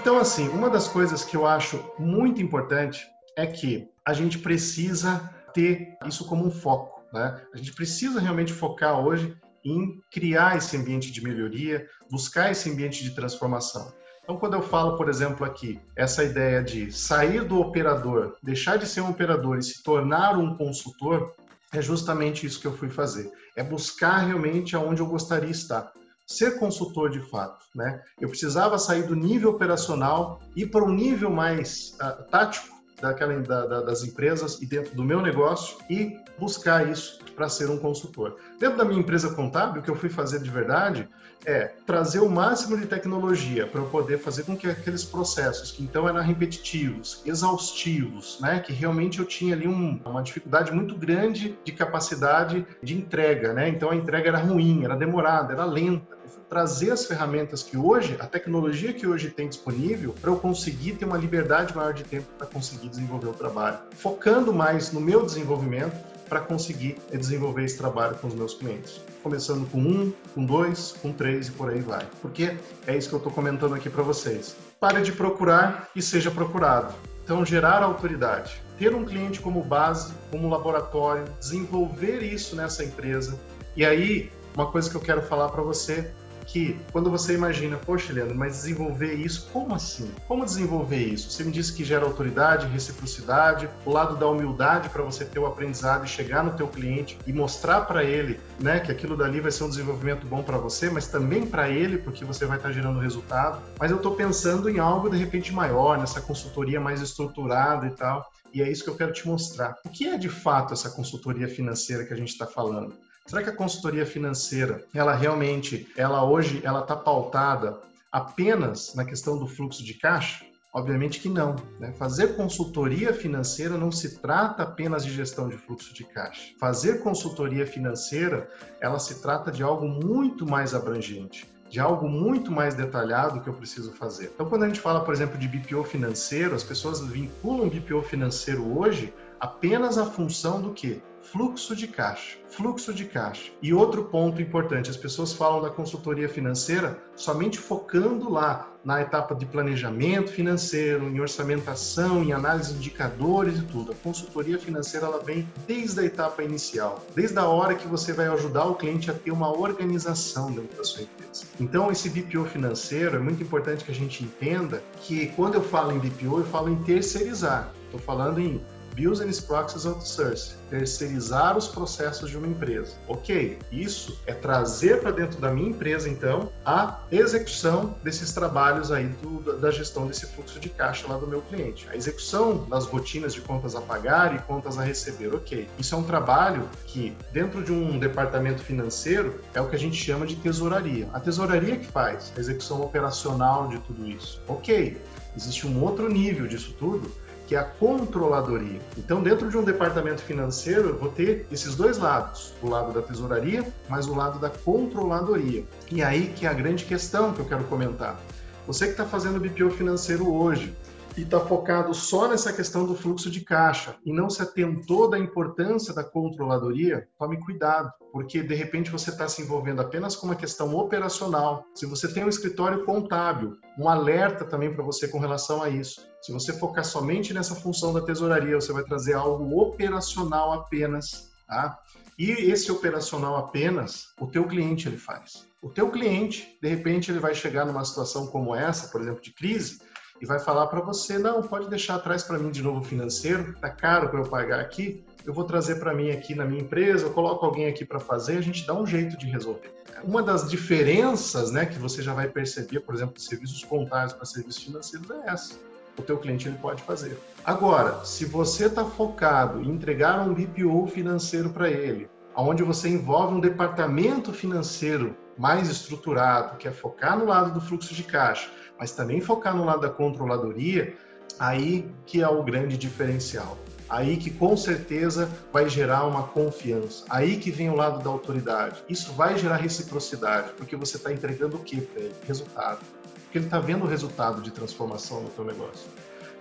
Então, assim, uma das coisas que eu acho muito importante é que a gente precisa ter isso como um foco. Né? A gente precisa realmente focar hoje em criar esse ambiente de melhoria, buscar esse ambiente de transformação. Então, quando eu falo, por exemplo, aqui, essa ideia de sair do operador, deixar de ser um operador e se tornar um consultor, é justamente isso que eu fui fazer. É buscar realmente aonde eu gostaria de estar. Ser consultor de fato, né? Eu precisava sair do nível operacional e para um nível mais uh, tático daquela, da, da, das empresas e dentro do meu negócio e buscar isso para ser um consultor. Dentro da minha empresa contábil, o que eu fui fazer de verdade é trazer o máximo de tecnologia para eu poder fazer com que aqueles processos que então eram repetitivos, exaustivos, né, que realmente eu tinha ali um, uma dificuldade muito grande de capacidade de entrega, né? Então a entrega era ruim, era demorada, era lenta trazer as ferramentas que hoje, a tecnologia que hoje tem disponível, para eu conseguir ter uma liberdade maior de tempo para conseguir desenvolver o trabalho. Focando mais no meu desenvolvimento para conseguir desenvolver esse trabalho com os meus clientes. Começando com um, com dois, com três e por aí vai. Porque é isso que eu estou comentando aqui para vocês. Pare de procurar e seja procurado. Então, gerar autoridade. Ter um cliente como base, como laboratório, desenvolver isso nessa empresa. E aí, uma coisa que eu quero falar para você que quando você imagina, poxa, Leandro, mas desenvolver isso, como assim? Como desenvolver isso? Você me disse que gera autoridade, reciprocidade, o lado da humildade para você ter o aprendizado e chegar no teu cliente e mostrar para ele, né, que aquilo dali vai ser um desenvolvimento bom para você, mas também para ele, porque você vai estar tá gerando resultado. Mas eu estou pensando em algo de repente maior, nessa consultoria mais estruturada e tal. E é isso que eu quero te mostrar. O que é de fato essa consultoria financeira que a gente está falando? Será que a consultoria financeira, ela realmente, ela hoje, ela está pautada apenas na questão do fluxo de caixa? Obviamente que não. Né? Fazer consultoria financeira não se trata apenas de gestão de fluxo de caixa. Fazer consultoria financeira, ela se trata de algo muito mais abrangente, de algo muito mais detalhado que eu preciso fazer. Então, quando a gente fala, por exemplo, de BPO financeiro, as pessoas vinculam BPO financeiro hoje apenas a função do que? Fluxo de caixa. Fluxo de caixa. E outro ponto importante, as pessoas falam da consultoria financeira somente focando lá na etapa de planejamento financeiro, em orçamentação, em análise de indicadores e tudo. A consultoria financeira ela vem desde a etapa inicial, desde a hora que você vai ajudar o cliente a ter uma organização dentro da sua empresa. Então, esse BPO financeiro é muito importante que a gente entenda que quando eu falo em BPO, eu falo em terceirizar. Estou falando em Business Process Outsourcing, terceirizar os processos de uma empresa. Ok, isso é trazer para dentro da minha empresa, então, a execução desses trabalhos aí do, da gestão desse fluxo de caixa lá do meu cliente. A execução das rotinas de contas a pagar e contas a receber. Ok, isso é um trabalho que, dentro de um departamento financeiro, é o que a gente chama de tesouraria. A tesouraria que faz a execução operacional de tudo isso. Ok, existe um outro nível disso tudo, que é a controladoria. Então, dentro de um departamento financeiro, eu vou ter esses dois lados, o lado da tesouraria, mas o lado da controladoria. E aí que é a grande questão que eu quero comentar. Você que está fazendo BPO financeiro hoje, e está focado só nessa questão do fluxo de caixa e não se atentou da importância da controladoria, tome cuidado, porque de repente você está se envolvendo apenas com uma questão operacional. Se você tem um escritório contábil, um alerta também para você com relação a isso. Se você focar somente nessa função da tesouraria, você vai trazer algo operacional apenas, tá? E esse operacional apenas, o teu cliente ele faz. O teu cliente, de repente, ele vai chegar numa situação como essa, por exemplo, de crise, e vai falar para você, não, pode deixar atrás para mim de novo financeiro, tá caro para eu pagar aqui, eu vou trazer para mim aqui na minha empresa, eu coloco alguém aqui para fazer, a gente dá um jeito de resolver. Uma das diferenças, né, que você já vai perceber, por exemplo, de serviços contábeis para serviços financeiros é essa. O teu cliente ele pode fazer. Agora, se você está focado em entregar um BPO financeiro para ele, onde você envolve um departamento financeiro mais estruturado, que é focar no lado do fluxo de caixa, mas também focar no lado da controladoria, aí que é o grande diferencial. Aí que com certeza vai gerar uma confiança. Aí que vem o lado da autoridade. Isso vai gerar reciprocidade, porque você está entregando o que para ele? Resultado. Porque ele está vendo o resultado de transformação no teu negócio.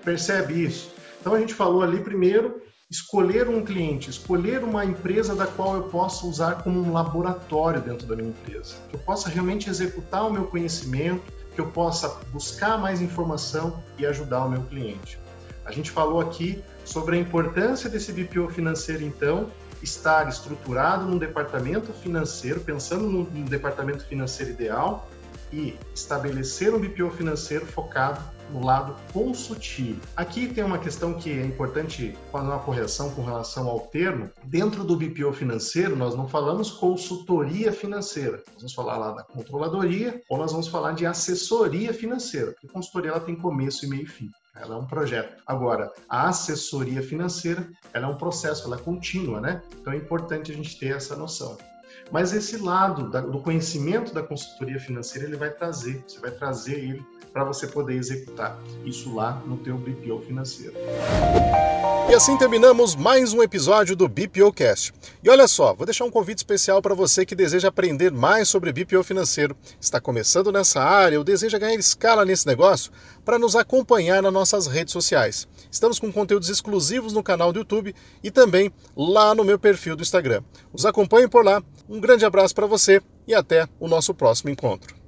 Percebe isso? Então a gente falou ali primeiro escolher um cliente, escolher uma empresa da qual eu possa usar como um laboratório dentro da minha empresa, que eu possa realmente executar o meu conhecimento, que eu possa buscar mais informação e ajudar o meu cliente. A gente falou aqui sobre a importância desse BPO financeiro, então, estar estruturado num departamento financeiro, pensando no departamento financeiro ideal e estabelecer um BPO financeiro focado no lado consultivo. Aqui tem uma questão que é importante fazer uma correção com relação ao termo. Dentro do BPO financeiro, nós não falamos consultoria financeira. Nós vamos falar lá da controladoria ou nós vamos falar de assessoria financeira, porque consultoria ela tem começo e meio e fim. Ela é um projeto. Agora, a assessoria financeira, ela é um processo, ela é contínua, né? Então é importante a gente ter essa noção. Mas esse lado da, do conhecimento da consultoria financeira, ele vai trazer, você vai trazer ele para você poder executar isso lá no teu BPO financeiro. E assim terminamos mais um episódio do BPO Cast. E olha só, vou deixar um convite especial para você que deseja aprender mais sobre BPO financeiro, está começando nessa área ou deseja ganhar escala nesse negócio, para nos acompanhar nas nossas redes sociais. Estamos com conteúdos exclusivos no canal do YouTube e também lá no meu perfil do Instagram. Os acompanhe por lá. Um grande abraço para você e até o nosso próximo encontro.